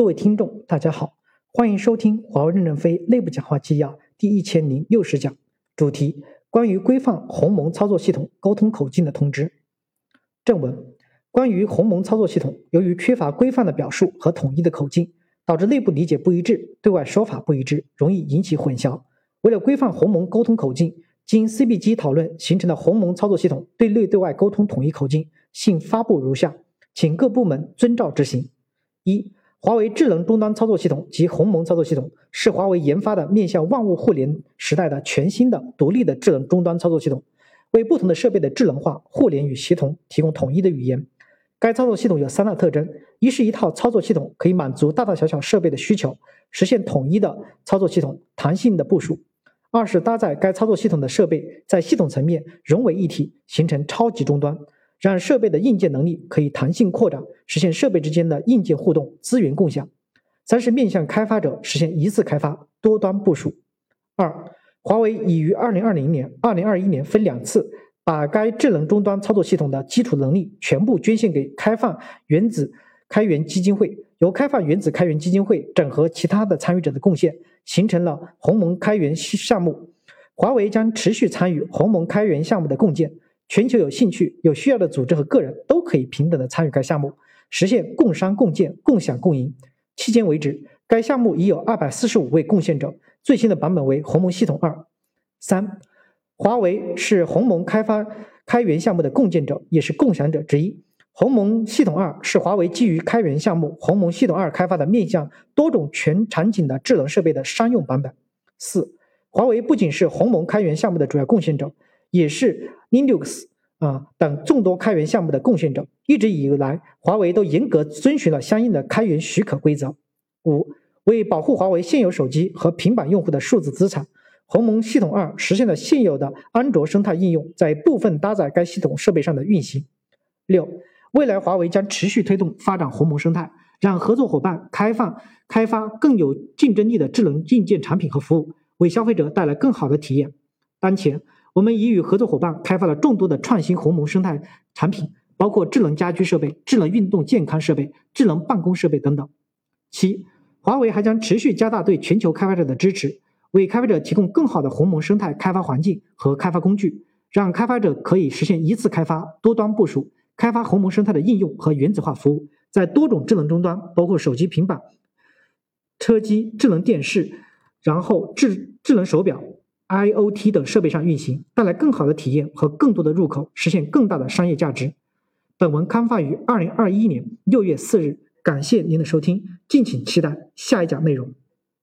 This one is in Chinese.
各位听众，大家好，欢迎收听华为任正非内部讲话纪要第一千零六十讲，主题关于规范鸿蒙操作系统沟通口径的通知。正文：关于鸿蒙操作系统，由于缺乏规范的表述和统一的口径，导致内部理解不一致，对外说法不一致，容易引起混淆。为了规范鸿蒙沟通口径，经 CBG 讨论形成的鸿蒙操作系统对内对外沟通统一口径，现发布如下，请各部门遵照执行。一华为智能终端操作系统及鸿蒙操作系统是华为研发的面向万物互联时代的全新的独立的智能终端操作系统，为不同的设备的智能化、互联与协同提供统一的语言。该操作系统有三大特征：一是一套操作系统可以满足大大小小设备的需求，实现统一的操作系统弹性的部署；二是搭载该操作系统的设备在系统层面融为一体，形成超级终端。让设备的硬件能力可以弹性扩展，实现设备之间的硬件互动、资源共享。三是面向开发者实现一次开发、多端部署。二，华为已于二零二零年、二零二一年分两次，把该智能终端操作系统的基础能力全部捐献给开放原子开源基金会，由开放原子开源基金会整合其他的参与者的贡献，形成了鸿蒙开源项目。华为将持续参与鸿蒙开源项目的共建。全球有兴趣、有需要的组织和个人都可以平等的参与该项目，实现共商共建、共享共赢。迄今为止，该项目已有二百四十五位贡献者，最新的版本为鸿蒙系统二。三，华为是鸿蒙开发开源项目的共建者，也是共享者之一。鸿蒙系统二是华为基于开源项目鸿蒙系统二开发的面向多种全场景的智能设备的商用版本。四，华为不仅是鸿蒙开源项目的主要贡献者。也是 Linux 啊等众多开源项目的贡献者，一直以来，华为都严格遵循了相应的开源许可规则。五、为保护华为现有手机和平板用户的数字资产，鸿蒙系统二实现了现有的安卓生态应用在部分搭载该系统设备上的运行。六、未来华为将持续推动发展鸿蒙生态，让合作伙伴开放开发更有竞争力的智能硬件产品和服务，为消费者带来更好的体验。当前。我们已与合作伙伴开发了众多的创新鸿蒙生态产品，包括智能家居设备、智能运动健康设备、智能办公设备等等。七，华为还将持续加大对全球开发者的支持，为开发者提供更好的鸿蒙生态开发环境和开发工具，让开发者可以实现一次开发、多端部署，开发鸿蒙生态的应用和原子化服务，在多种智能终端，包括手机、平板、车机、智能电视，然后智智能手表。IOT 等设备上运行，带来更好的体验和更多的入口，实现更大的商业价值。本文刊发于二零二一年六月四日，感谢您的收听，敬请期待下一讲内容。